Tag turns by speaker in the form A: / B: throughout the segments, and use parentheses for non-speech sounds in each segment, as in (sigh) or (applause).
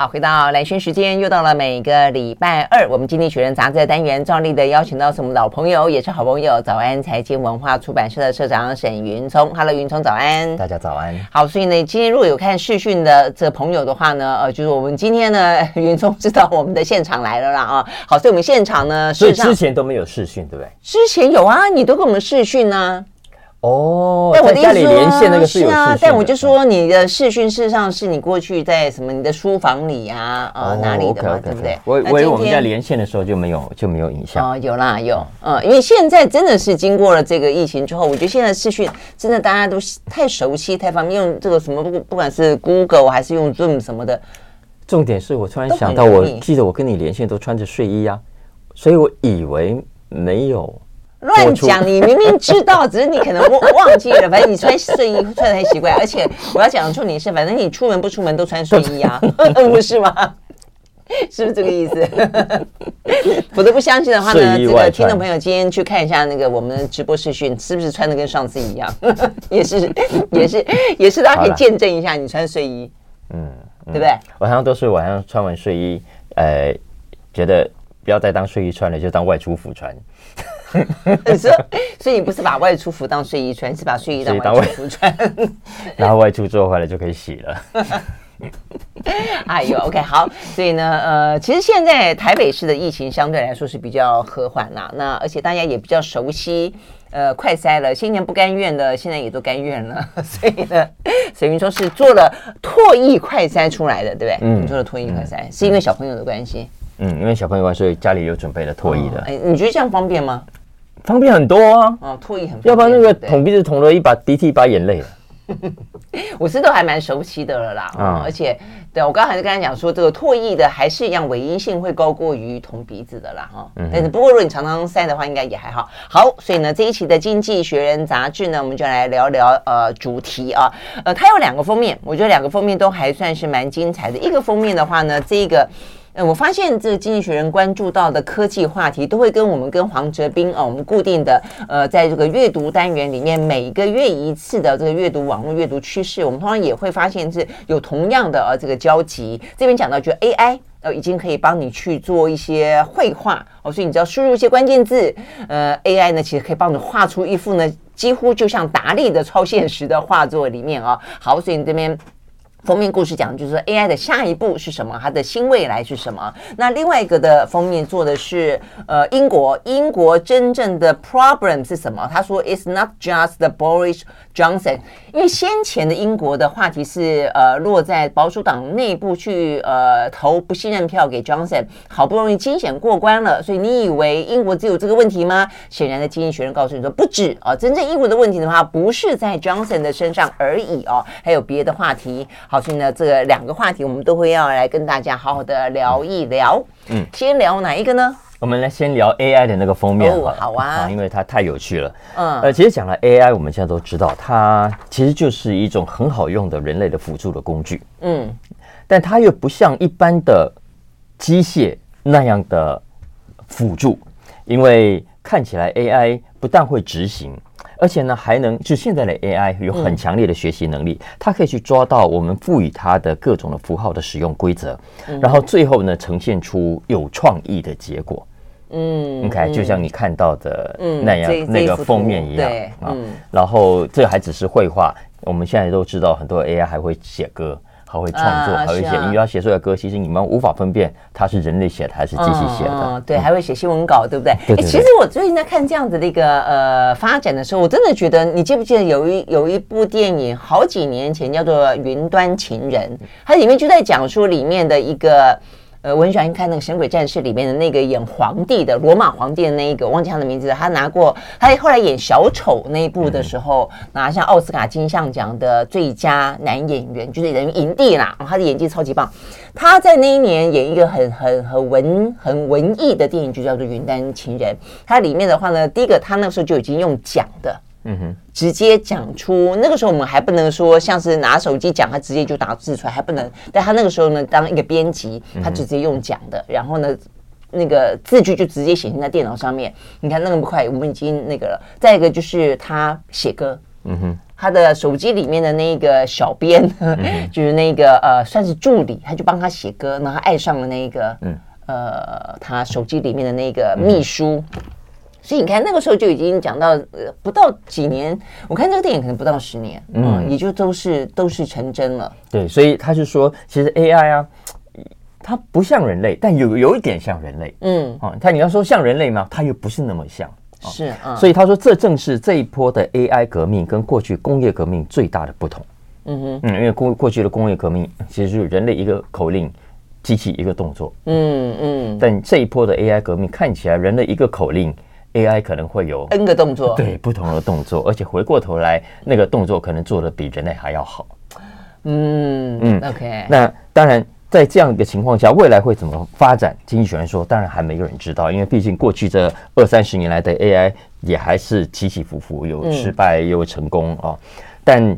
A: 好，回到兰萱时间，又到了每个礼拜二，我们经济学人杂志的单元，照例的邀请到是我们老朋友，也是好朋友，早安财经文化出版社的社长沈云聪。Hello，云聪，早安。
B: 大家早安。
A: 好，所以呢，今天如果有看视讯的这个朋友的话呢，呃，就是我们今天呢，(laughs) 云聪知道我们的现场来了啦啊。好，所以我们现场呢，
B: 所以之前都没有视讯，对不对？
A: 之前有啊，你都跟我们视讯呢。
B: 哦，
A: 但我的意思说，
B: 那个是，
A: 是啊，但我就说你的视讯事实上是你过去在什么你的书房里啊，呃，哪里的嘛，对不对？
B: 我我以为我们在连线的时候就没有就没有影像
A: 哦，有啦有，嗯，因为现在真的是经过了这个疫情之后，我觉得现在视讯真的大家都太熟悉太方便，用这个什么不不管是 Google 还是用 Zoom 什么的。
B: 重点是我突然想到，我记得我跟你连线都穿着睡衣啊，所以我以为没有。
A: 乱讲！你明明知道，只是你可能忘忘记了。反正你穿睡衣穿的很奇怪，而且我要讲的重点是，反正你出门不出门都穿睡衣啊，(laughs) 不是吗？是不是这个意思？我都不相信的话呢，这个听众朋友今天去看一下那个我们的直播视讯，是不是穿的跟上次一样？(laughs) 也是，也是，也是，大家可以见证一下你穿睡衣，嗯，对不对？
B: 晚上都是晚上穿完睡衣，呃，觉得不要再当睡衣穿了，就当外出服穿。(laughs)
A: 所以，所以你不是把外出服当睡衣穿，是把睡衣当外出服穿。(laughs)
B: 然后外出之后回来就可以洗了。(laughs)
A: 哎呦，OK，好。所以呢，呃，其实现在台北市的疫情相对来说是比较和缓啦。那而且大家也比较熟悉，呃，快筛了。先前不甘愿的，现在也都甘愿了。所以呢，沈云说是做了唾液快筛出来的，对不对？嗯，做了唾液快筛，嗯、是因为小朋友的关系。
B: 嗯，因为小朋友关系，所以家里有准备了唾液的。
A: 哎、哦，你觉得这样方便吗？
B: 方便很多啊！
A: 哦，唾液很
B: 要不然那个捅鼻子捅了一把鼻涕一把眼泪。(laughs)
A: 我是都还蛮熟悉的了啦，啊、嗯，而且对我刚才就跟他讲说，这个唾液的还是一样，伪阴性会高过于捅鼻子的啦，哈、嗯。但是不过如果你常常塞的话，应该也还好。好，所以呢，这一期的《经济学人》杂志呢，我们就来聊聊呃主题啊，呃，它有两个封面，我觉得两个封面都还算是蛮精彩的。一个封面的话呢，这一个。呃，我发现这个经济学人关注到的科技话题，都会跟我们跟黄哲斌啊，我们固定的呃，在这个阅读单元里面，每个月一次的这个阅读网络阅读趋势，我们通常也会发现是有同样的呃这个交集。这边讲到，就 AI 呃已经可以帮你去做一些绘画哦，所以你只要输入一些关键字，呃，AI 呢其实可以帮你画出一幅呢几乎就像达利的超现实的画作里面啊。好，所以你这边。封面故事讲的就是 AI 的下一步是什么，它的新未来是什么？那另外一个的封面做的是呃英国，英国真正的 problem 是什么？他说 It's not just the Boris Johnson，因为先前的英国的话题是呃落在保守党内部去呃投不信任票给 Johnson，好不容易惊险过关了，所以你以为英国只有这个问题吗？显然的，经济学人告诉你说不止啊，真正英国的问题的话不是在 Johnson 的身上而已哦，还有别的话题。好，所以呢，这个两个话题我们都会要来跟大家好好的聊一聊。嗯，先聊哪一个呢？
B: 我们来先聊 AI 的那个封面。
A: 哦，好啊，
B: 因为它太有趣了。嗯，呃，其实讲了 AI，我们现在都知道，它其实就是一种很好用的人类的辅助的工具。嗯，但它又不像一般的机械那样的辅助，因为看起来 AI 不但会执行。而且呢，还能就现在的 AI 有很强烈的学习能力，嗯、它可以去抓到我们赋予它的各种的符号的使用规则，嗯、然后最后呢，呈现出有创意的结果。嗯，，OK，，就像你看到的那样，嗯、那个封面一样啊。嗯、然后这还只是绘画，我们现在都知道，很多 AI 还会写歌。还会创作，还会写音乐，他写出来的歌，其实你们无法分辨他是人类写的还是机器写的。
A: 嗯，对，还会写新闻稿，对不对？对。其实我最近在看这样子的一个呃发展的时候，我真的觉得，你记不记得有一有一部电影，好几年前叫做《云端情人》，它里面就在讲述里面的一个。呃，我很喜欢看那个《神鬼战士》里面的那个演皇帝的罗马皇帝的那一个，忘记他的名字。他拿过，他后来演小丑那一部的时候，嗯、拿下奥斯卡金像奖的最佳男演员，就是等于影帝啦。他的演技超级棒。他在那一年演一个很很很文很文艺的电影，就叫做《云端情人》。他里面的话呢，第一个他那个时候就已经用讲的。嗯哼，直接讲出那个时候我们还不能说像是拿手机讲，他直接就打字出来还不能。但他那个时候呢，当一个编辑，他直接用讲的，然后呢，那个字句就直接显现在电脑上面。你看那么快，我们已经那个了。再一个就是他写歌，嗯哼，他的手机里面的那个小编，嗯、(laughs) 就是那个呃，算是助理，他就帮他写歌，然后他爱上了那个，嗯，呃，他手机里面的那个秘书。嗯、所以你看，那个时候就已经讲到，呃，不到几年，我看这个电影可能不到十年，嗯，嗯，也就都是都是成真了。
B: 对，所以他是说，其实 AI 啊，它不像人类，但有有一点像人类，嗯，啊，他你要说像人类吗？它又不是那么像。
A: 是，啊、
B: 所以他说，这正是这一波的 AI 革命跟过去工业革命最大的不同。嗯哼，嗯，因为过过去的工业革命其实就是人类一个口令，机器一个动作。嗯嗯，但这一波的 AI 革命看起来，人类一个口令，AI 可能会有
A: N 个动作，
B: 对，不同的动作，而且回过头来，那个动作可能做的比人类还要好。
A: 嗯嗯，OK，
B: 那当然。在这样一个情况下，未来会怎么发展？经济学人说，当然还没有人知道，因为毕竟过去这二三十年来的 AI 也还是起起伏伏，有失败，有成功哦。但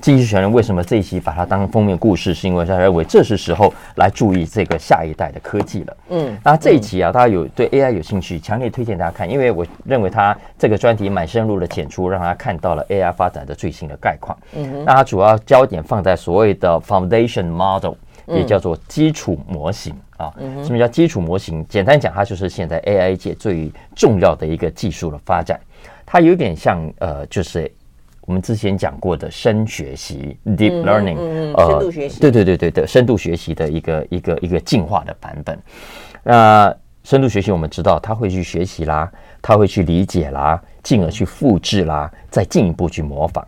B: 经济学人为什么这一期把它当封面故事？是因为他认为这是时候来注意这个下一代的科技了。嗯，那这一期啊，大家有对 AI 有兴趣，强烈推荐大家看，因为我认为他这个专题蛮深入的浅出，让他看到了 AI 发展的最新的概况。嗯哼，那他主要焦点放在所谓的 Foundation Model。也叫做基础模型啊，什么叫基础模型？简单讲，它就是现在 AI 界最重要的一个技术的发展。它有点像呃，就是我们之前讲过的深学习 （deep learning），
A: 呃，深度学习。
B: 对对对对的，深度学习的一个一个一个进化的版本。那深度学习我们知道，他会去学习啦，他会去理解啦，进而去复制啦，再进一步去模仿。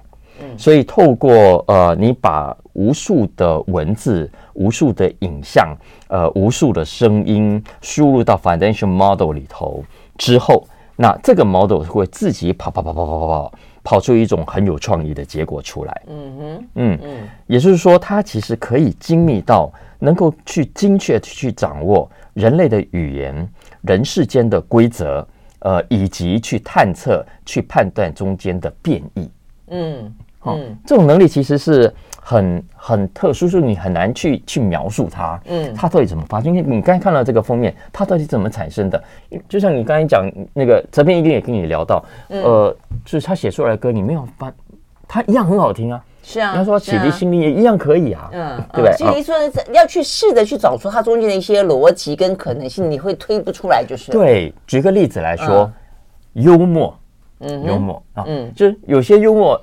B: 所以透过呃，你把无数的文字、无数的影像、呃，无数的声音输入到 foundation model 里头之后，那这个 model 会自己跑跑跑跑跑跑跑，跑出一种很有创意的结果出来。嗯哼，嗯嗯，也就是说，它其实可以精密到能够去精确去掌握人类的语言、人世间的规则，呃，以及去探测、去判断中间的变异。嗯。哦，这种能力其实是很很特殊，是你很难去去描述它。嗯，它到底怎么发生？因为你刚才看到这个封面，它到底怎么产生的？就像你刚才讲那个泽边一定也跟你聊到，呃，就是他写出来的歌，你没有发，他一样很好听啊。
A: 是啊，
B: 他说启迪心灵也一样可以啊。嗯，对不对？
A: 启迪说要去试着去找出它中间的一些逻辑跟可能性，你会推不出来，就是。
B: 对，举个例子来说，幽默，嗯，幽默啊，嗯，就是有些幽默。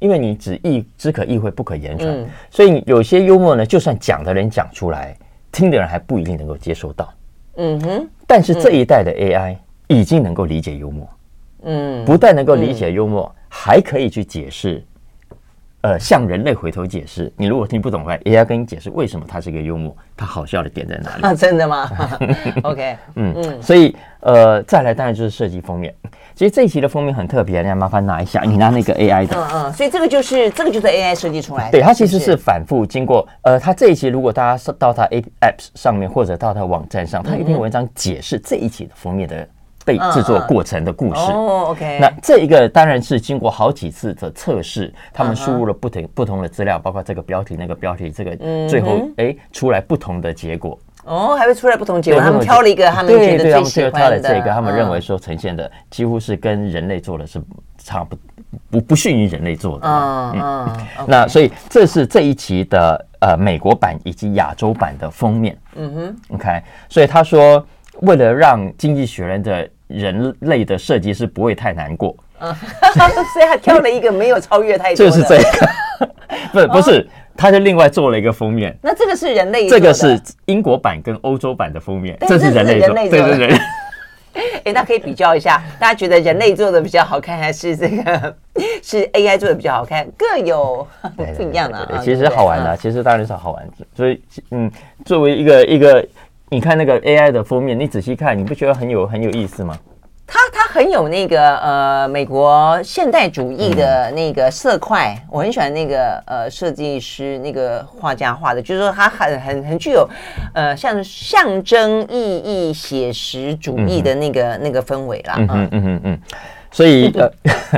B: 因为你只意只可意会不可言传，嗯、所以有些幽默呢，就算讲的人讲出来，听的人还不一定能够接收到。嗯哼。但是这一代的 AI 已经能够理解幽默，嗯，不但能够理解幽默，嗯、还可以去解释，呃，向人类回头解释。你如果听不懂的话，AI 跟你解释为什么它是一个幽默，它好笑的点在哪里？(laughs)
A: 啊，真的吗？(laughs) (laughs) OK，嗯
B: 嗯。所以呃，再来当然就是设计封面。其实这一期的封面很特别，你要麻烦拿一下，你拿那个 AI (laughs) 的。
A: 嗯嗯，所以这个就是这个就是 AI 设计出来的。
B: 对，它其实是反复经过，呃，它这一期如果大家到它 Apps 上面或者到它网站上，它有一篇文章解释这一期的封面的被制作过程的故事。
A: 哦，OK。
B: 那这一个当然是经过好几次的测试，他们输入了不同不同的资料，包括这个标题、那个标题，这个最后哎出来不同的结果。
A: 哦，还会出来不同结果。他们挑了一个他们觉得最喜欢的，
B: 挑了这个，他们认为说呈现的几乎是跟人类做的是差不不不逊于人类做的。嗯嗯。那所以这是这一期的呃美国版以及亚洲版的封面。嗯哼。OK，所以他说，为了让经济学人的人类的设计师不会太难过，嗯，(laughs)
A: 所以他挑了一个没有超越太多。
B: 就是这个，不是不是。他就另外做了一个封面，
A: 那这个是人类，
B: 这个是英国版跟欧洲版的封面，这是人类做的，对对对。
A: 哎，(laughs) 那可以比较一下，大家觉得人类做的比较好看，还是这个 (laughs) 是 AI 做的比较好看？各有不一样的。
B: 其实好玩的，其实当然是好玩。所以，嗯，作为一个一个，你看那个 AI 的封面，你仔细看，你不觉得很有很有意思吗？
A: 它它很有那个呃美国现代主义的那个色块，嗯、我很喜欢那个呃设计师那个画家画的，就是说他很很很具有呃像象征意义写实主义的那个、嗯、那个氛围啦。嗯嗯嗯嗯
B: 嗯，所以呃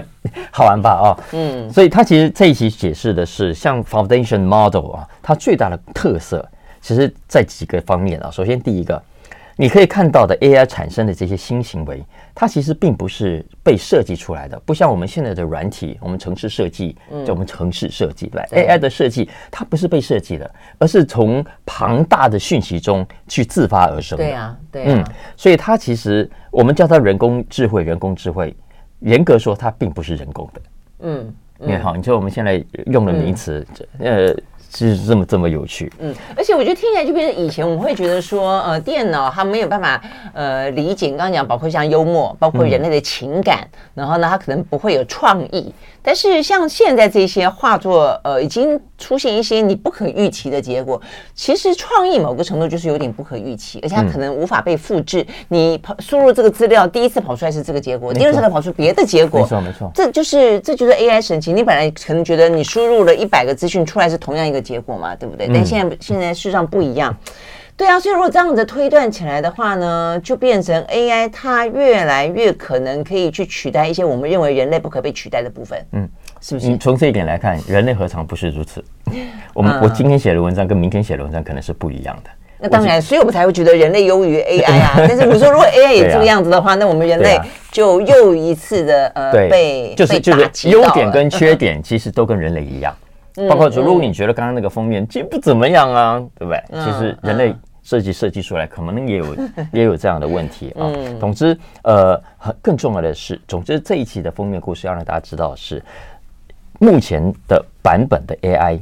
B: (laughs) 好玩吧啊、哦？嗯，所以他其实这一期解释的是像 Foundation Model 啊，它最大的特色其实在几个方面啊。首先第一个。你可以看到的 AI 产生的这些新行为，它其实并不是被设计出来的，不像我们现在的软体，我们城市设计，叫我们城市设计来 AI 的设计，它不是被设计的，而是从庞大的讯息中去自发而生的。
A: 对啊，对啊，嗯，
B: 所以它其实我们叫它人工智慧，人工智慧，严格说它并不是人工的。嗯，你看好，你说我们现在用的名词，呃。是这么这么有趣，
A: 嗯，而且我觉得听起来就变成以前我们会觉得说，呃，电脑它没有办法呃理解，刚刚讲包括像幽默，包括人类的情感，嗯、然后呢，它可能不会有创意。但是像现在这些画作，呃，已经出现一些你不可预期的结果。其实创意某个程度就是有点不可预期，而且它可能无法被复制。嗯、你跑输入这个资料，第一次跑出来是这个结果，第二次再跑出别的结果，
B: 没错没错，
A: 这就是这就是 AI 神奇。你本来可能觉得你输入了一百个资讯出来是同样一个。结果嘛，对不对？但现在现在事实上不一样，对啊。所以如果这样子推断起来的话呢，就变成 AI 它越来越可能可以去取代一些我们认为人类不可被取代的部分。嗯，是不是？
B: 从这一点来看，人类何尝不是如此？(laughs) 我们我今天写的文章跟明天写的文章可能是不一样的。
A: 那当然，所以我们才会觉得人类优于 AI 啊。(laughs) 但是比如说，如果 AI 也这个样子的话，那我们人类就又一次的呃被
B: 就是就是优点跟缺点其实都跟人类一样。包括说，如果你觉得刚刚那个封面其实不怎么样啊，对不对？其实人类设计设计出来，可能也有 (laughs) 也有这样的问题啊。总之，呃，很更重要的是，总之这一期的封面故事要让大家知道的是，目前的版本的 AI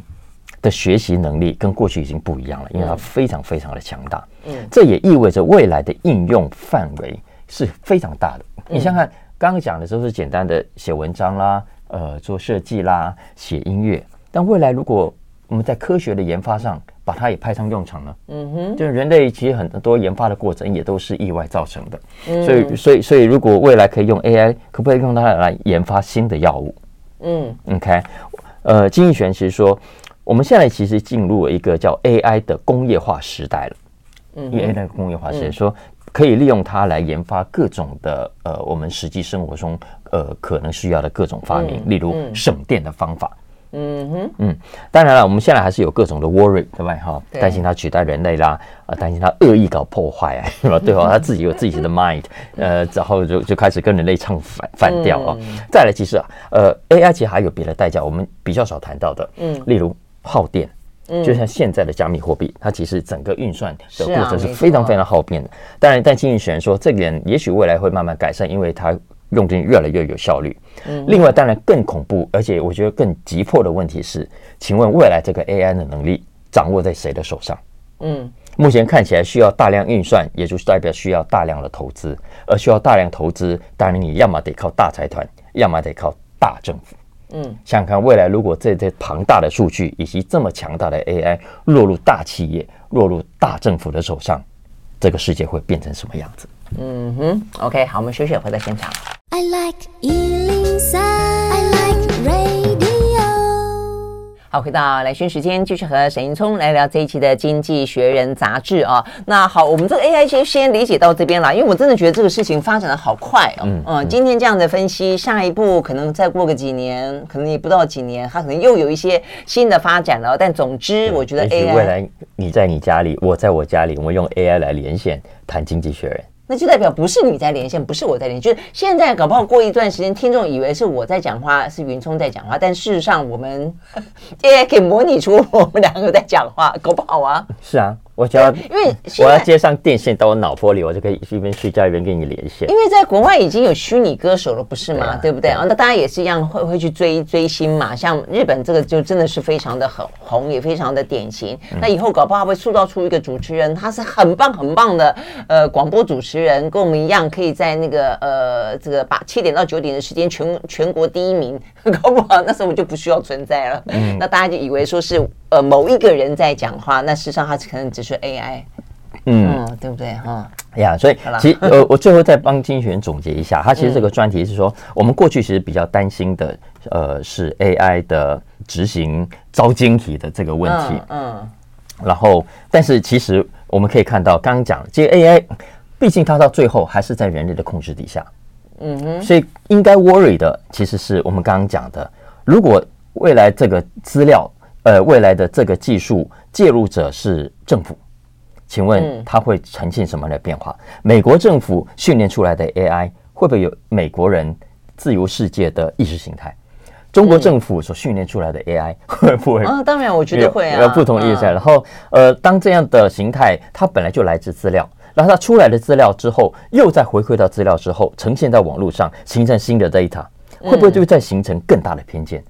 B: 的学习能力跟过去已经不一样了，因为它非常非常的强大。嗯，这也意味着未来的应用范围是非常大的。你想想看，刚刚讲的都是简单的写文章啦，呃，做设计啦，写音乐。但未来，如果我们在科学的研发上把它也派上用场呢？嗯哼，就是人类其实很多研发的过程也都是意外造成的。嗯，所以，所以，所以，如果未来可以用 AI，可不可以用它来研发新的药物？嗯，OK，呃，金逸璇其实说，我们现在其实进入了一个叫 AI 的工业化时代了。嗯，因为 AI 的工业化时代说可以利用它来研发各种的呃，我们实际生活中呃可能需要的各种发明，例如省电的方法。嗯哼，嗯，当然了，我们现在还是有各种的 worry，对吧？哈，担心它取代人类啦，啊，担心它恶意搞破坏啊，是吧？对吧？他 (laughs) 自己有自己的 mind，呃，然后就就开始跟人类唱反反调啊。再来，其实啊，呃，AI 其实还有别的代价，我们比较少谈到的，嗯，例如耗电，就像现在的加密货币，它其实整个运算的过程是非常非常耗电的。当然，但金逸璇说，这点也许未来会慢慢改善，因为它。用电越来越有效率。嗯，另外当然更恐怖，而且我觉得更急迫的问题是，请问未来这个 AI 的能力掌握在谁的手上？嗯，目前看起来需要大量运算，也就是代表需要大量的投资，而需要大量投资，当然你要么得靠大财团，要么得靠大政府。嗯，想想看未来如果这这庞大的数据以及这么强大的 AI 落入大企业、落入大政府的手上，这个世界会变成什么样子？
A: 嗯哼，OK，好，我们休息，回到现场。I like 103. I like radio. 好，回到来讯时间，继续和沈云聪来聊这一期的《经济学人》杂志啊。那好，我们这个 AI 先先理解到这边了，因为我真的觉得这个事情发展的好快哦。嗯，嗯，今天这样的分析，下一步可能再过个几年，可能也不到几年，它可能又有一些新的发展了。但总之，我觉得 AI
B: 未来你在你家里，我在我家里，我们用 AI 来连线谈《经济学人》。
A: 那就代表不是你在连线，不是我在连线，就是现在搞不好过一段时间，听众以为是我在讲话，是云聪在讲话，但事实上我们 AI 可以模拟出我们两个在讲话，搞不好啊？
B: 是啊。我就要，因为我要接上电线到我脑波里，我就可以一边睡觉一边跟你连线。
A: 因为在国外已经有虚拟歌手了，不是吗？对，不对？啊，那大家也是一样，会会去追追星嘛。像日本这个就真的是非常的很红，也非常的典型。嗯、那以后搞不好会塑造出一个主持人，他是很棒很棒的呃广播主持人，跟我们一样，可以在那个呃这个把七点到九点的时间全全国第一名，(laughs) 搞不好那时候我就不需要存在了。嗯、那大家就以为说是。呃，某一个人在讲话，那事实上他可能只是 AI，嗯，嗯，对不对？哈？
B: 呀，所以其实呃，我最后再帮经济学人总结一下，他其实这个专题是说，我们过去其实比较担心的，呃，是 AI 的执行招晶体的这个问题，嗯，嗯，然后，但是其实我们可以看到，刚刚讲这个 AI，毕竟它到最后还是在人类的控制底下，嗯哼，所以应该 worry 的其实是我们刚刚讲的，如果未来这个资料。呃，未来的这个技术介入者是政府，请问它会呈现什么样的变化？美国政府训练出来的 AI 会不会有美国人自由世界的意识形态？中国政府所训练出来的 AI 会不会？
A: 啊，当然，我觉得会啊。
B: 有不同意识。然后，呃，当这样的形态，它本来就来自资料，然后它出来的资料之后，又再回馈到资料之后，呈现在网络上，形成新的 data，会不会就再形成更大的偏见？嗯，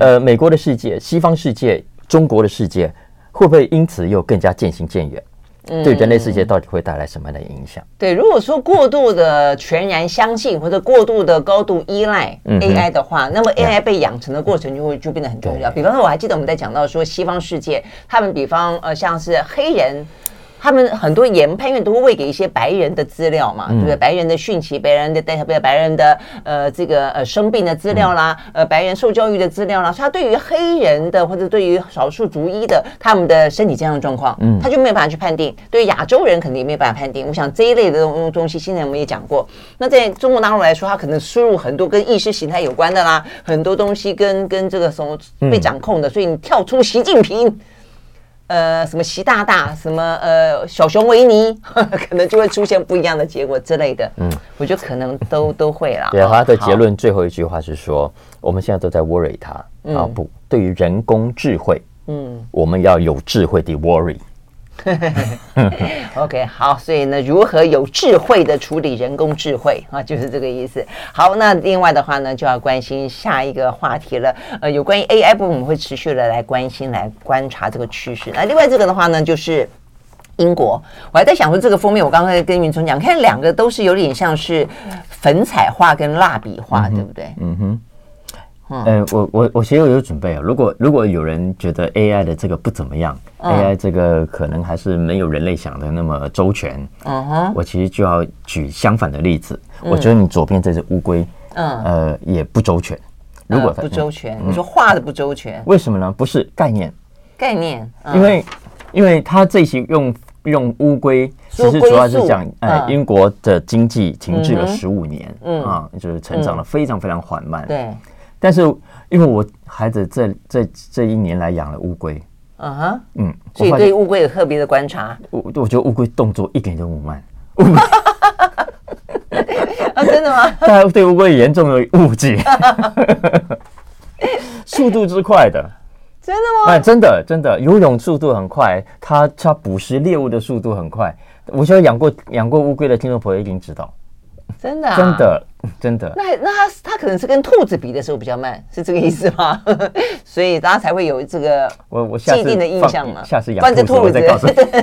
B: 呃，美国的世界、西方世界、中国的世界，会不会因此又更加渐行渐远？对人类世界到底会带来什么样的影响？
A: 对，如果说过度的全然相信或者过度的高度依赖 AI 的话，嗯、那么 AI 被养成的过程就会就变得很重要。比方说，我还记得我们在讲到说西方世界，他们比方呃像是黑人。他们很多研判院都会喂给一些白人的资料嘛，对不对？白人的讯息，白人的代表，白人的呃这个呃生病的资料啦，呃白人受教育的资料啦，所以他对于黑人的或者对于少数族裔的他们的身体健康状况，嗯，他就没有办法去判定。对于亚洲人肯定没有办法判定。我想这一类的东东西，现在我们也讲过。那在中国大陆来说，他可能输入很多跟意识形态有关的啦，很多东西跟跟这个什么被掌控的，所以你跳出习近平。呃，什么习大大，什么呃小熊维尼，(laughs) 可能就会出现不一样的结果之类的。嗯，我觉得可能都都会啦。
B: 对，他的结论最后一句话是说，我们现在都在 worry 他啊，不，对于人工智慧，嗯，我们要有智慧的 worry。(laughs)
A: OK，好，所以呢，如何有智慧的处理人工智慧啊，就是这个意思。好，那另外的话呢，就要关心下一个话题了。呃，有关于 AI 部分，我们会持续的来关心、来观察这个趋势。那另外这个的话呢，就是英国。我还在想说，这个封面我刚才跟云聪讲，看两个都是有点像是粉彩画跟蜡笔画，嗯、对不对？嗯哼。
B: 呃，我我我其实有准备啊。如果如果有人觉得 AI 的这个不怎么样，嗯，AI 这个可能还是没有人类想的那么周全，嗯哼，我其实就要举相反的例子。嗯，我觉得你左边这只乌龟，嗯，呃，也不周全。如果它，
A: 呃，不周全，嗯，你说画的不周全，
B: 为什么呢？不是概念，
A: 概念，
B: 嗯，因为因为它这些用用乌龟，其实主要是讲，呃，英国的经济停滞了十五年，嗯啊，就是成长的非常非常缓慢，对。但是，因为我孩子这这这一年来养了乌龟，嗯哼，嗯，
A: 所以对乌龟有特别的观察。
B: 我我觉得乌龟动作一点都不慢，(laughs)
A: 啊，真的吗？(laughs)
B: 大家对乌龟严重的误解，(laughs) 速度之快的，
A: 真的吗？
B: 哎，真的真的，游泳速度很快，它它捕食猎物的速度很快。我觉得养过养过乌龟的听众朋友一定知道。
A: 真的、啊，
B: 真的，真的。
A: 那那它它可能是跟兔子比的时候比较慢，是这个意思吗？(laughs) 所以大家才会有这个我我既定的印象嘛。
B: 下次养兔子，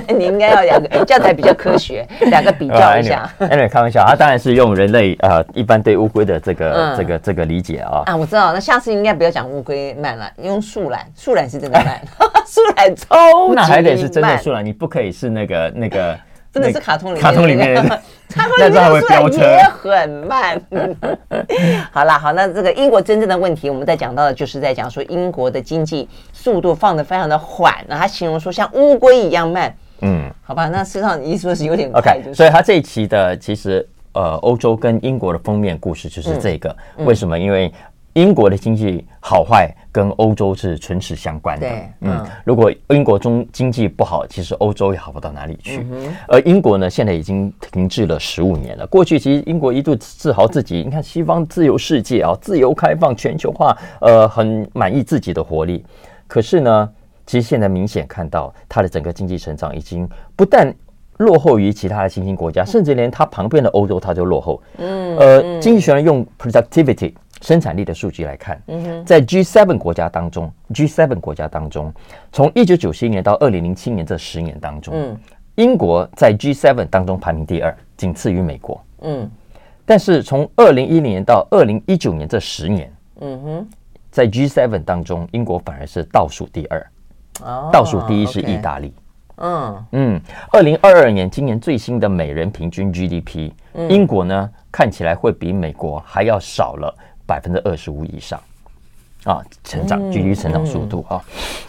A: 你，(laughs) 你应该要养个，(laughs) 这样才比较科学。两个比较一下。
B: 哎，开玩笑，他当然是用人类呃一般对乌龟的这个这个这个理解啊。
A: 啊，我知道。那下次应该不要讲乌龟慢了，用树懒，树懒是真的慢，树懒超级慢。
B: 那还得是真的树懒，你不可以是那个那个。
A: 真的是卡通里面，(laughs) (laughs)
B: 卡通里面，
A: 卡通里面出来也很慢。(laughs) 好啦，好，那这个英国真正的问题，我们在讲到的就是在讲说英国的经济速度放得非常的缓，那他形容说像乌龟一样慢。嗯，好吧，那事实上你一说是有点快，就是。
B: 所以他这一期的其实呃，欧洲跟英国的封面故事就是这个，为什么？因为。英国的经济好坏跟欧洲是唇齿相关的。对，嗯，如果英国中经济不好，其实欧洲也好不到哪里去。而英国呢，现在已经停滞了十五年了。过去其实英国一度自豪自己，你看西方自由世界啊，自由开放、全球化，呃，很满意自己的活力。可是呢，其实现在明显看到它的整个经济成长已经不但落后于其他的新兴国家，甚至连它旁边的欧洲它就落后。嗯，呃，经济学人用 productivity。生产力的数据来看，在 G7 国家当中，G7 国家当中，从一九九七年到二零零七年这十年当中，英国在 G7 当中排名第二，仅次于美国。嗯，但是从二零一零年到二零一九年这十年，嗯哼，在 G7 当中，英国反而是倒数第二，哦倒数第一是意大利。嗯嗯，二零二二年今年最新的每人平均 GDP，英国呢看起来会比美国还要少了。百分之二十五以上，啊，成长 GDP 成长速度啊，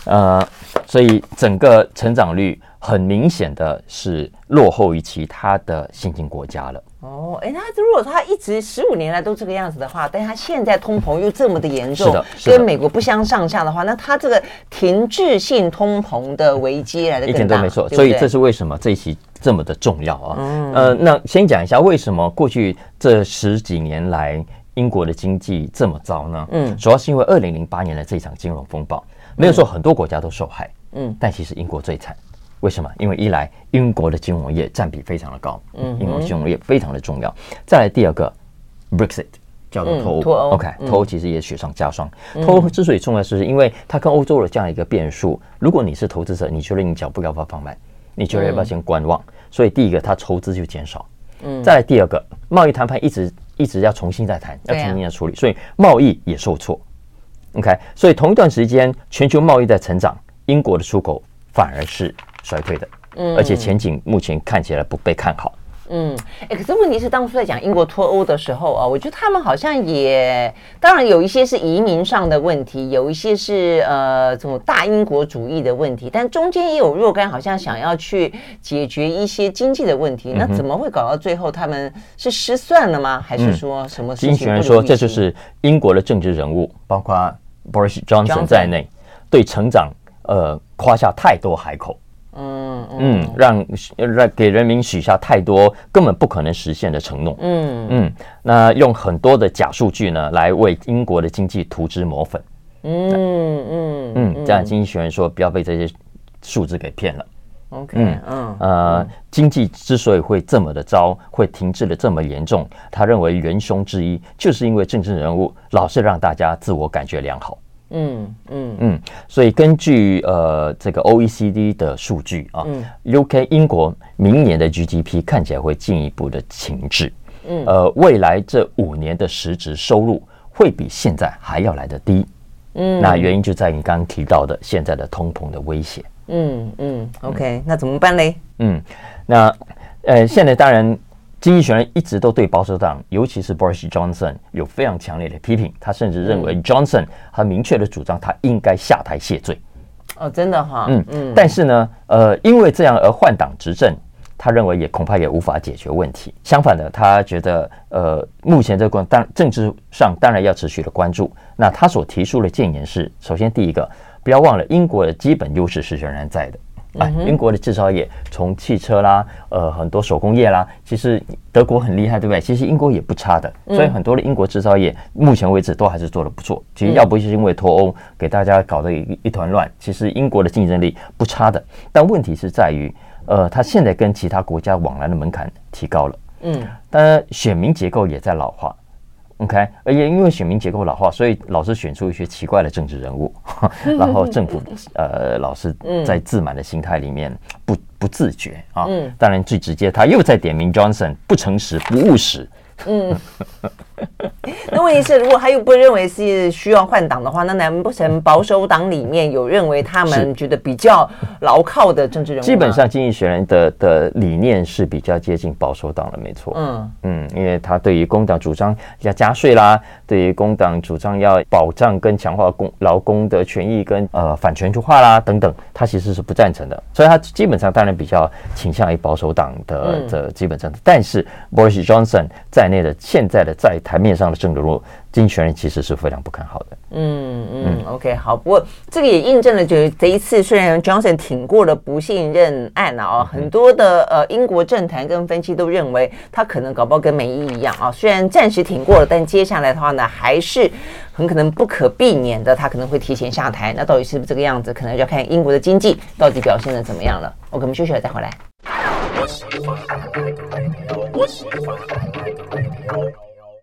B: 呃，所以整个成长率很明显的是落后于其他的新兴国家了。
A: 哦，哎，那如果他一直十五年来都这个样子的话，但他现在通膨又这么的严重，跟美国不相上下的话，那他这个停滞性通膨的危机来的
B: 一点都没错。所以这是为什么这一期这么的重要啊？嗯、呃，那先讲一下为什么过去这十几年来。英国的经济这么糟呢？嗯，主要是因为二零零八年的这场金融风暴，没有说很多国家都受害，嗯，但其实英国最惨。为什么？因为一来英国的金融业占比非常的高，嗯，英国金融业非常的重要。再来第二个，Brexit 叫做脱欧，OK，脱欧其实也雪上加霜。脱欧之所以重要，是因为它跟欧洲的这样一个变数。如果你是投资者，你觉得你脚步要不要放慢？你觉得要不要先观望？所以第一个，它筹资就减少。嗯，再来第二个，贸易谈判一直。一直要重新再谈，要重新再处理，所以贸易也受挫。OK，所以同一段时间，全球贸易在成长，英国的出口反而是衰退的，嗯，而且前景目前看起来不被看好。
A: 嗯，哎，可是问题是，当初在讲英国脱欧的时候啊，我觉得他们好像也，当然有一些是移民上的问题，有一些是呃，这种大英国主义的问题，但中间也有若干好像想要去解决一些经济的问题，那怎么会搞到最后他们是失算了吗？还是说什么事情？
B: 经济学人说，这就是英国的政治人物，包括 Boris Johnson 在内，对成长呃夸下太多海口。嗯嗯，让让给人民许下太多根本不可能实现的承诺。嗯嗯，那用很多的假数据呢，来为英国的经济涂脂抹粉。嗯嗯嗯，这样经济学人说不要被这些数字给骗了。OK，嗯嗯呃，经济之所以会这么的糟，会停滞的这么严重，他认为元凶之一就是因为政治人物老是让大家自我感觉良好。嗯嗯。嗯，所以根据呃这个 OECD 的数据啊，嗯，UK 英国明年的 GDP 看起来会进一步的停滞，嗯，呃，未来这五年的实质收入会比现在还要来得低，嗯，那原因就在于刚刚提到的现在的通膨的威胁，
A: 嗯嗯，OK，那怎么办嘞？
B: 嗯，那呃现在当然。经济学人一直都对保守党，尤其是 Boris Johnson 有非常强烈的批评。他甚至认为 Johnson 他明确的主张，他应该下台谢罪。
A: 哦，真的哈，
B: 嗯嗯。但是呢，呃，因为这样而换党执政，他认为也恐怕也无法解决问题。相反的，他觉得，呃，目前这个当政治上当然要持续的关注。那他所提出的建言是：首先，第一个，不要忘了英国的基本优势是仍然在的。啊，英国的制造业从汽车啦，呃，很多手工业啦，其实德国很厉害，对不对？其实英国也不差的，所以很多的英国制造业目前为止都还是做得不错。其实要不是因为脱欧给大家搞得一一团乱，其实英国的竞争力不差的。但问题是在于，呃，它现在跟其他国家往来的门槛提高了，嗯，当然选民结构也在老化。OK，而且因为选民结构老化，所以老是选出一些奇怪的政治人物，(laughs) 然后政府呃老是在自满的心态里面不不自觉啊。当然最直接，他又在点名 Johnson 不诚实、不务实。嗯，(laughs) (laughs)
A: 那问题是，如果他又不认为是需要换党的话，那难不成保守党里面有认为他们觉得比较牢靠的政治人物？
B: 基本上，经济学人的的理念是比较接近保守党的，没错。嗯嗯，因为他对于工党主张要加税啦，对于工党主张要保障跟强化工劳工的权益跟呃反全球化啦等等，他其实是不赞成的。所以，他基本上当然比较倾向于保守党的的基本上，但是 Boris Johnson 在内的现在的在台面上的政治人物，经济学人其实是非常不看好的。
A: 嗯嗯，OK，好。不过这个也印证了，就是这一次虽然 Johnson 挺过了不信任案啊，哦、很多的呃英国政坛跟分析都认为他可能搞不好跟梅伊一样啊，虽然暂时挺过了，但接下来的话呢，还是很可能不可避免的，他可能会提前下台。那到底是不是这个样子，可能就要看英国的经济到底表现的怎么样了。OK，我们休息了再回来。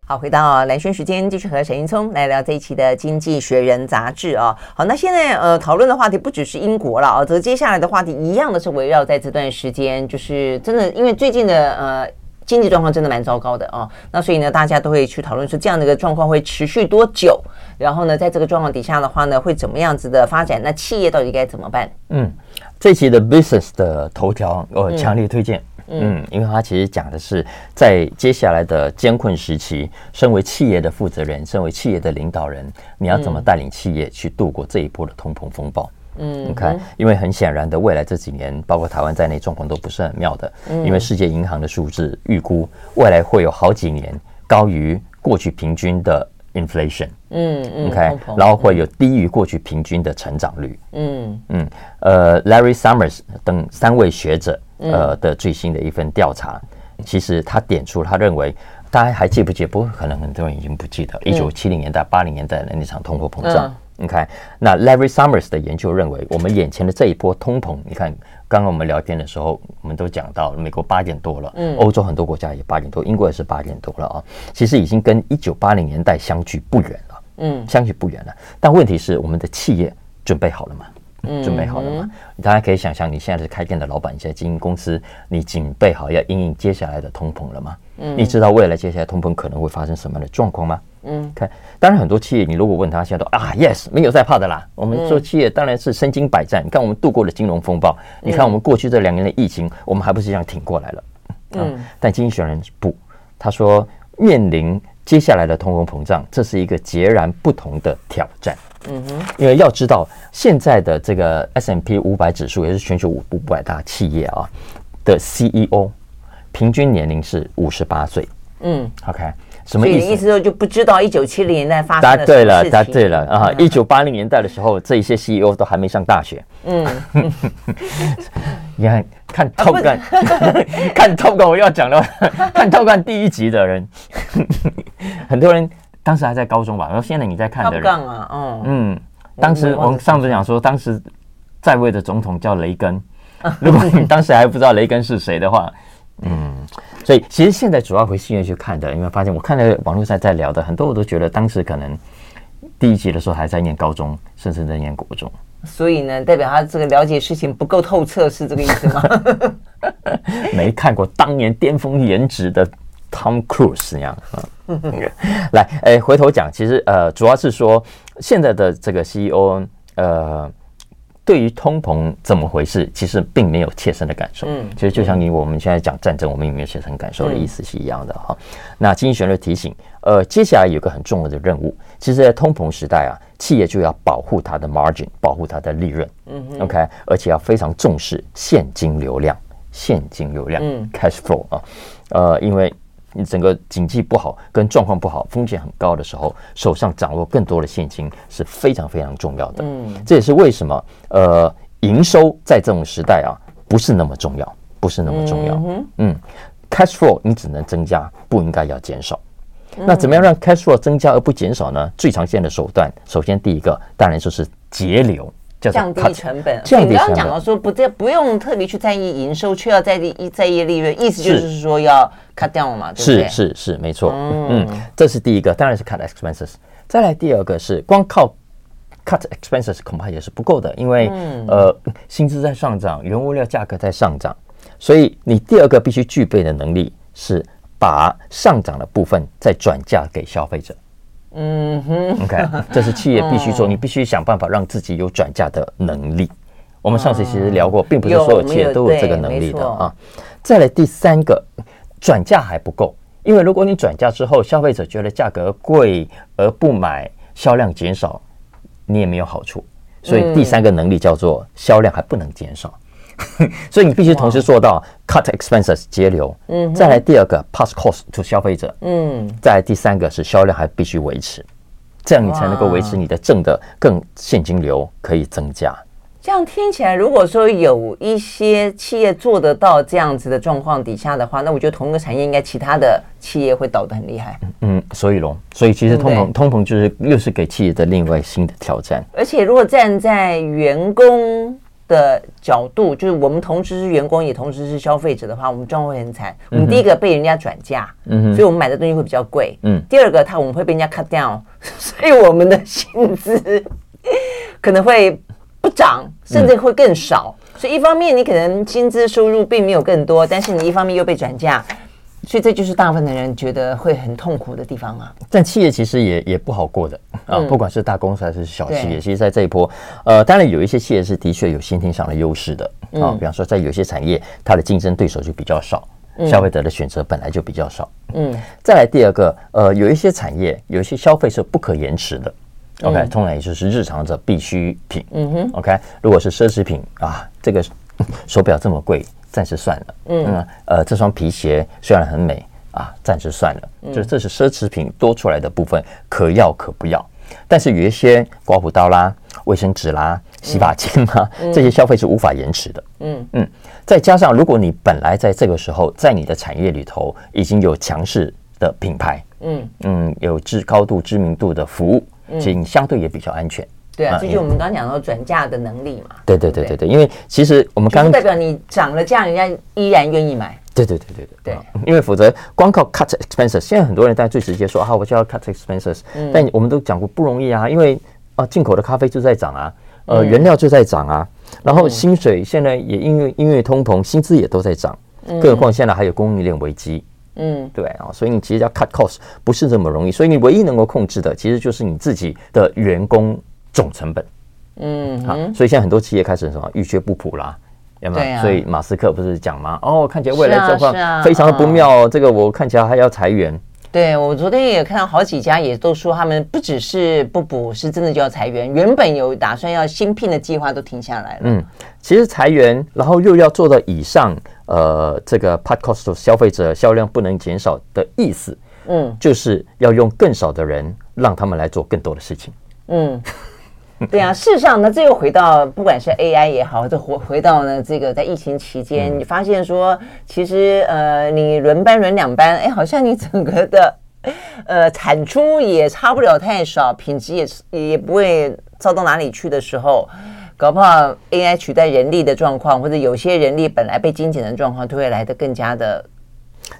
A: 好，回到蓝轩时间，继续和沈云聪来聊这一期的《经济学人》杂志啊。好，那现在呃讨论的话题不只是英国了啊，则接下来的话题一样的是围绕在这段时间，就是真的因为最近的呃经济状况真的蛮糟糕的啊。那所以呢，大家都会去讨论说这样的一个状况会持续多久？然后呢，在这个状况底下的话呢，会怎么样子的发展？那企业到底该怎么办？
B: 嗯，这期的 Business 的头条我强烈推荐。因为他其实讲的是在接下来的艰困时期，身为企业的负责人，身为企业的领导人，你要怎么带领企业去度过这一波的通膨风暴？嗯，你看，因为很显然的，未来这几年，包括台湾在内，状况都不是很妙的。因为世界银行的数字预估，未来会有好几年高于过去平均的。inflation，嗯嗯，OK，然后会有低于过去平均的成长率，嗯嗯，呃，Larry Summers 等三位学者呃的最新的一份调查，其实他点出，他认为大家还记不记得？不过可能很多人已经不记得，一九七零年代、八零年代的那场通货膨胀。你看，那 Larry Summers 的研究认为，我们眼前的这一波通膨，你看。刚刚我们聊天的时候，我们都讲到美国八点多了，嗯，欧洲很多国家也八点多，英国也是八点多了啊。其实已经跟一九八零年代相距不远了，嗯，相距不远了。但问题是，我们的企业准备好了吗？嗯，准备好了吗？大家可以想象，你现在是开店的老板，你现在经营公司，你准备好要应应接下来的通膨了吗？嗯，你知道未来接下来通膨可能会发生什么样的状况吗？嗯，看，当然很多企业，你如果问他，现在都啊，yes，没有在怕的啦。我们做企业当然是身经百战。你看我们度过了金融风暴，你看我们过去这两年的疫情，我们还不是这样挺过来了？嗯，但经济学人不，他说面临接下来的通货膨胀，这是一个截然不同的挑战。嗯哼，因为要知道现在的这个 S M P 五百指数，也是全球五五百大企业啊的 CEO，平均年龄是五十八岁。嗯，OK。什么意思？
A: 意思说就不知道一九七零年代发生的
B: 答对了，答对了啊！一九八零年代的时候，这一些 CEO 都还没上大学。嗯，(laughs) 你看看 Top Gun，看 Top Gun，我要讲了，看 Top Gun 第一集的人，(laughs) 很多人当时还在高中吧？然后现在你在看的人啊，嗯嗯，当时我们上次讲说，当时在位的总统叫雷根。(laughs) 如果你当时还不知道雷根是谁的话，(laughs) 嗯。所以其实现在主要回戏院去看的，因为发现我看了网络上在聊的很多，我都觉得当时可能第一集的时候还在念高中，甚至在念国中。
A: 所以呢，代表他这个了解事情不够透彻，是这个意思吗？(laughs)
B: 没看过当年巅峰颜值的 Tom Cruise 那样啊。(laughs) 来，哎，回头讲，其实呃，主要是说现在的这个 CEO 呃。对于通膨怎么回事，其实并没有切身的感受。嗯，其实就像你我们现在讲战争，我们也没有切身感受的意思是一样的哈。那经济学的提醒，呃，接下来有个很重要的任务，其实，在通膨时代啊，企业就要保护它的 margin，保护它的利润。嗯，OK，而且要非常重视现金流量，现金流量，嗯，cash flow 啊，呃，因为。你整个经济不好，跟状况不好，风险很高的时候，手上掌握更多的现金是非常非常重要的。嗯，这也是为什么呃，营收在这种时代啊，不是那么重要，不是那么重要。嗯，嗯，cash flow 你只能增加，不应该要减少。那怎么样让 cash flow 增加而不减少呢？最常见的手段，首先第一个当然就是节流。
A: 降低成本。你刚刚讲到说不这不用特别去在意营收，却要在意在意利润，意思就是说要 cut down 嘛，对不对？
B: 是是是，没错。嗯，这是第一个，当然是 cut expenses。再来第二个是光靠 cut expenses 恐怕也是不够的，因为呃薪资在上涨，原物料价格在上涨，所以你第二个必须具备的能力是把上涨的部分再转嫁给消费者。嗯哼，OK，(laughs) 这是企业必须做，你必须想办法让自己有转嫁的能力。我们上次其实聊过，并不是所有企业都有这个能力的啊。再来第三个，转嫁还不够，因为如果你转嫁之后，消费者觉得价格贵而不买，销量减少，你也没有好处。所以第三个能力叫做销量还不能减少。(laughs) 所以你必须同时做到 cut expenses 节流，嗯，再来第二个 pass cost to 消费者，嗯，再来第三个是销量还必须维持，这样你才能够维持你的正的更现金流可以增加。
A: 这样听起来，如果说有一些企业做得到这样子的状况底下的话，那我觉得同一个产业应该其他的企业会倒得很厉害。
B: 嗯，所以喽，所以其实通膨通膨就是又是给企业的另外新的挑战。
A: 而且如果站在员工的角度，就是我们同时是员工，也同时是消费者的话，我们状况会很惨。我们第一个被人家转嫁，嗯，所以我们买的东西会比较贵，嗯。第二个，他我们会被人家 cut down，(laughs) 所以我们的薪资可能会不涨，甚至会更少。嗯、所以一方面你可能薪资收入并没有更多，但是你一方面又被转嫁。所以这就是大部分的人觉得会很痛苦的地方啊。
B: 但企业其实也也不好过的啊，不管是大公司还是小企业，其实在这一波，呃，当然有一些企业是的确有先天上的优势的啊，比方说在有些产业，它的竞争对手就比较少，消费者的选择本来就比较少。嗯，再来第二个，呃，有一些产业，有一些消费是不可延迟的。OK，通常也就是日常的必需品。嗯哼，OK，如果是奢侈品啊，这个手表这么贵，暂时算了。嗯，呃，这双皮鞋虽然很美啊，暂时算了。就是这是奢侈品多出来的部分，可要可不要。但是有一些刮胡刀啦、卫生纸啦、洗发精啦，这些消费是无法延迟的。嗯嗯，再加上如果你本来在这个时候在你的产业里头已经有强势的品牌，嗯嗯，有知高度知名度的服务。其实你相对也比较安全，
A: 对啊，这就是我们刚刚讲到转嫁的能力嘛。
B: 对对对对对，因为其实我们刚刚
A: 代表你涨了价，人家依然愿意买。
B: 对对对对对对，因为否则光靠 cut expenses，现在很多人大家最直接说啊，我就要 cut expenses，但我们都讲过不容易啊，因为啊进口的咖啡就在涨啊，呃原料就在涨啊，然后薪水现在也因为因为通膨，薪资也都在涨，更何况现在还有供应链危机。嗯，对啊，所以你其实要 cut cost 不是这么容易，所以你唯一能够控制的，其实就是你自己的员工总成本。嗯，好，所以现在很多企业开始什么，遇缺不补啦，有没有？所以马斯克不是讲吗？哦，看起来未来状况非常的不妙哦，这个我看起来还要裁员。
A: 对，我昨天也看到好几家也都说，他们不只是不补，是真的就要裁员。原本有打算要新聘的计划都停下来了。嗯，
B: 其实裁员，然后又要做到以上，呃，这个 cut cost 消费者销量不能减少的意思，嗯，就是要用更少的人让他们来做更多的事情。嗯。(laughs)
A: 对啊，事实上呢，这又回到不管是 AI 也好，这回回到呢这个在疫情期间，嗯、你发现说，其实呃，你轮班轮两班，哎，好像你整个的 (laughs) 呃产出也差不了太少，品质也也不会糟到哪里去的时候，搞不好 AI 取代人力的状况，或者有些人力本来被精简的状况，都会来得更加的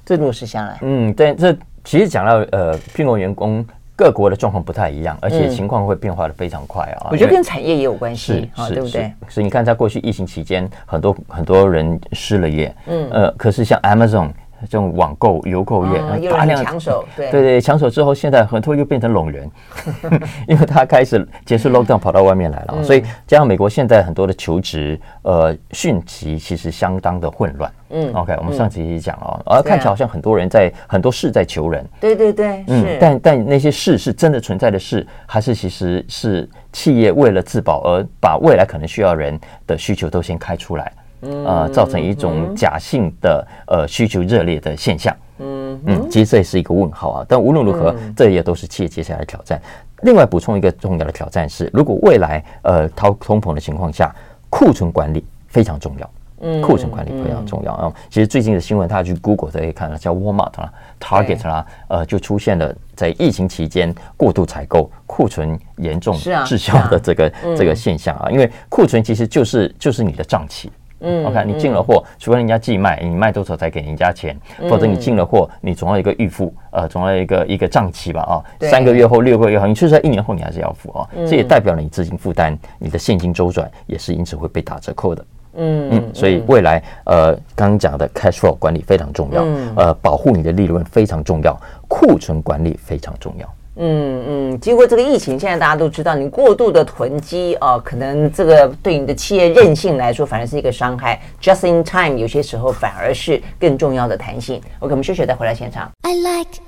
A: 这落实下来。
B: 嗯，对，这其实讲到呃聘用员工。各国的状况不太一样，而且情况会变化的非常快啊！
A: 我觉得跟产业也有关系，对不对？
B: 所以你看，在过去疫情期间，很多很多人失了业，嗯呃，可是像 Amazon。这种网购、邮购业，
A: 大量抢手，对。
B: 对对，抢手之后，现在很多又变成拢人，(laughs) 因为他开始结束 lockdown，跑到外面来了，所以加上美国现在很多的求职呃讯息其实相当的混乱。嗯，OK，我们上集也讲了，而看起来好像很多人在很多事在求人，
A: 对对对，
B: 嗯，但但那些事是真的存在的事，还是其实是企业为了自保而把未来可能需要人的需求都先开出来。呃，造成一种假性的呃需求热烈的现象。嗯嗯，其实这也是一个问号啊。但无论如何，这也都是企业接下来的挑战。另外补充一个重要的挑战是，如果未来呃通通膨的情况下，库存管理非常重要。嗯，库存管理非常重要啊。其实最近的新闻，大家去 Google 都可以看到，叫 Walmart 啦、Target 啦，呃，就出现了在疫情期间过度采购、库存严重滞销的这个这个现象啊。因为库存其实就是就是你的账期。嗯，OK，你进了货，除非人家寄卖，你卖多少才给人家钱，否则你进了货，你总要一个预付，呃，总要一个一个账期吧，啊，三个月后、六个月后，你确实在一年后你还是要付啊，这也代表了你资金负担，你的现金周转也是因此会被打折扣的。嗯嗯，所以未来呃，刚刚讲的 cash flow 管理非常重要，呃，保护你的利润非常重要，库存管理非常重要。
A: 嗯嗯，经过这个疫情，现在大家都知道，你过度的囤积哦，可能这个对你的企业韧性来说，反而是一个伤害。Just in time，有些时候反而是更重要的弹性。OK，我们休息再回来现场。I like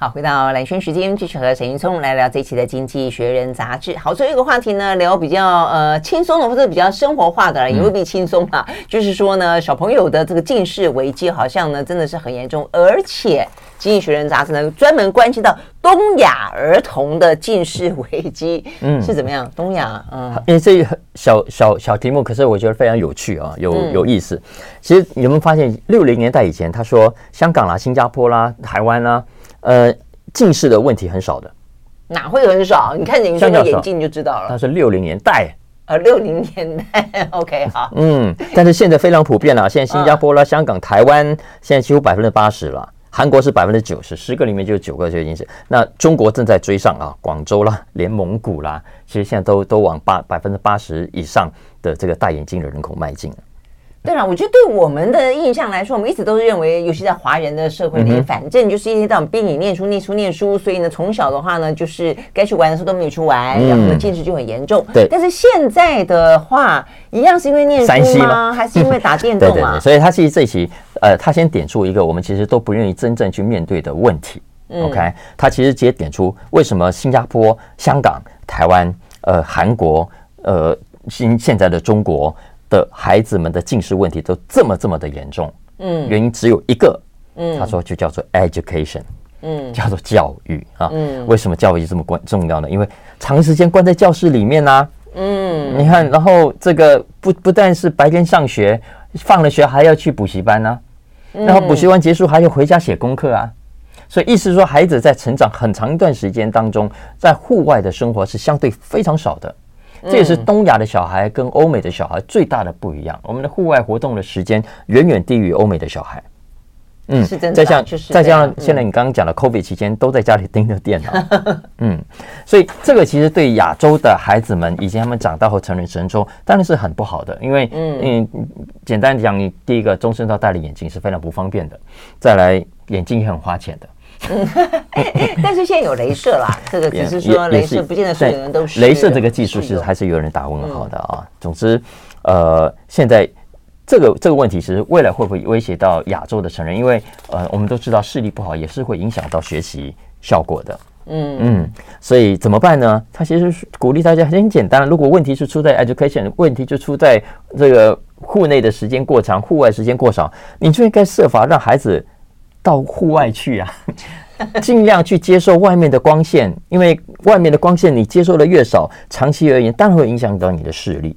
A: 好，回到蓝轩时间，继续和沈云聪来聊这一期的《经济学人》杂志。好，最后一个话题呢，聊比较呃轻松的或者比较生活化的，也未必轻松啊。嗯、就是说呢，小朋友的这个近视危机好像呢真的是很严重，而且《经济学人》杂志呢专门关心到东亚儿童的近视危机，嗯，是怎么样？东亚，嗯，
B: 因为这一小小小题目，可是我觉得非常有趣啊，有有意思。嗯、其实你们发现，六零年代以前，他说香港啦、新加坡啦、台湾啦。呃，近视的问题很少的，
A: 哪会很少？你看你这个眼镜就知道了。
B: 那是六零年代，
A: 呃，六零年代，(laughs) OK，好。
B: 嗯，但是现在非常普遍了。(laughs) 现在新加坡啦、香港、台湾，现在几乎百分之八十了。韩国是百分之九十，十个里面就有九个就已经是。那中国正在追上啊，广州啦，连蒙古啦，其实现在都都往八百分之八十以上的这个戴眼镜的人口迈进了。
A: 对啊，我觉得对我们的印象来说，我们一直都是认为，尤其在华人的社会里，嗯、反正就是一天到晚逼你念书、念书、念书，所以呢，从小的话呢，就是该去玩的时候都没有去玩，嗯、然后呢，近视就很严重。
B: 对。
A: 但是现在的话，一样是因为念书吗？还是因为打电动啊？(laughs) 对对对，
B: 所以他其实这一期，呃，他先点出一个我们其实都不愿意真正去面对的问题。嗯、OK，他其实直接点出为什么新加坡、香港、台湾、呃，韩国、呃，新现在的中国。的孩子们的近视问题都这么这么的严重，嗯，原因只有一个，嗯，他说就叫做 education，嗯，叫做教育啊，嗯，为什么教育这么关重要呢？因为长时间关在教室里面呐，啊，嗯，你看，然后这个不不但是白天上学，放了学还要去补习班呢，啊，然后补习完结束还要回家写功课啊，所以意思是说，孩子在成长很长一段时间当中，在户外的生活是相对非常少的。这也是东亚的小孩跟欧美的小孩最大的不一样。我们的户外活动的时间远远低于欧美的小孩。
A: 嗯，是真的。
B: 再像，再加上现在你刚刚讲的 COVID 期间都在家里盯着电脑。(laughs) 嗯，所以这个其实对亚洲的孩子们以及他们长大后成人之后当然是很不好的，因为嗯，简单讲，你第一个终身都戴着眼镜是非常不方便的，再来眼镜也很花钱的。
A: 嗯，(laughs) 但是现在有镭射啦，(laughs) 这个只是说镭射不见得所有人都是。
B: 镭射这个技术是还是有人打问号的啊。总之，呃，现在这个这个问题是未来会不会威胁到亚洲的成人？因为呃，我们都知道视力不好也是会影响到学习效果的。嗯嗯，所以怎么办呢？他其实鼓励大家很简单，如果问题是出在 education，问题就出在这个户内的时间过长，户外时间过少，你就应该设法让孩子。到户外去啊，(laughs) 尽量去接受外面的光线，因为外面的光线你接受的越少，长期而言当然会影响到你的视力。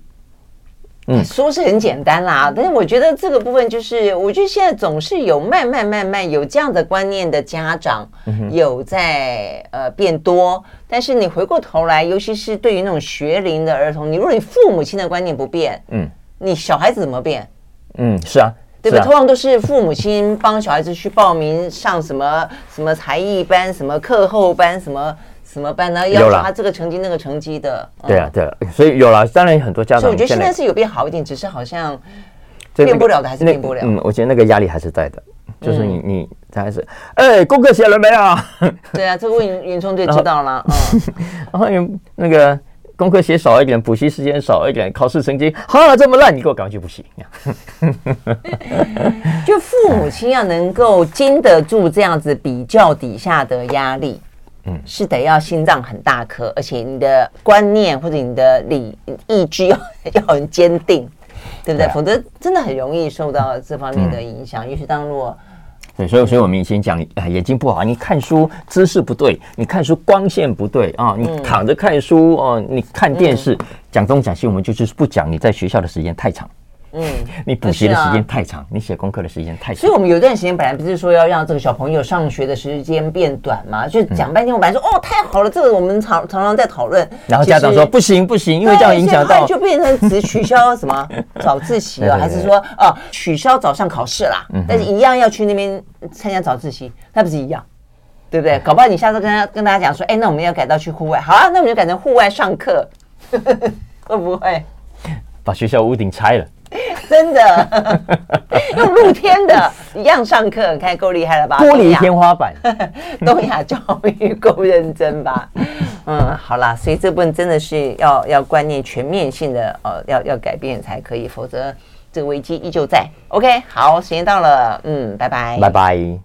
A: 嗯，说是很简单啦，但是我觉得这个部分就是，我觉得现在总是有慢慢慢慢有这样的观念的家长有在呃变多，但是你回过头来，尤其是对于那种学龄的儿童，你如果你父母亲的观念不变，嗯，你小孩子怎么变？
B: 嗯，是啊。
A: 对吧？通常都是父母亲帮小孩子去报名上什么什么才艺班、什么课后班、什么什么班呢？要求他这个成绩那个成绩的。
B: 对啊，对啊，所以有了，当然很多家长。
A: 所以我觉得现在是有变好一点，只是好像变不了的还是变不了。
B: 嗯，我觉得那个压力还是在的，就是你你还是哎，功课写了没有？
A: 对啊，这个问云聪就知道了。嗯，(laughs)
B: 然后有那个。功课写少一点，补习时间少一点，考试成绩哈这么烂，你给我赶快去补习。(laughs)
A: 就父母亲要能够经得住这样子比较底下的压力，嗯，是得要心脏很大颗，而且你的观念或者你的理意志要要很坚定，对不对？否则真的很容易受到这方面的影响。尤其当若
B: 对，所以所以我们以前讲，啊，眼睛不好，你看书姿势不对，你看书光线不对啊，你躺着看书哦，你看电视，讲东讲西，我们就就是不讲你在学校的时间太长。嗯，你补习的时间太长，啊、你写功课的时间太长。
A: 所以我们有一段时间本来不是说要让这个小朋友上学的时间变短吗？就讲半天，我本来说、嗯、哦太好了，这个我们常常常在讨论。
B: 然后家长说不行不行，因为这样影响到，
A: 就变成只取消什么 (laughs) 早自习了，还是说哦取消早上考试啦？但是一样要去那边参加早自习，那不是一样，对不对？搞不好你下次跟他跟大家讲说，哎，那我们要改到去户外，好啊，那我们就改成户外上课，(laughs) 会不会
B: 把学校屋顶拆了？(laughs)
A: 真的 (laughs) 用露天的一样上课，看够厉害了吧？
B: 玻璃天花板，
A: 东亚 (laughs) 教育够认真吧？嗯，好啦，所以这部分真的是要要观念全面性的呃，要要改变才可以，否则这个危机依旧在。OK，好，时间到了，嗯，拜拜，
B: 拜拜。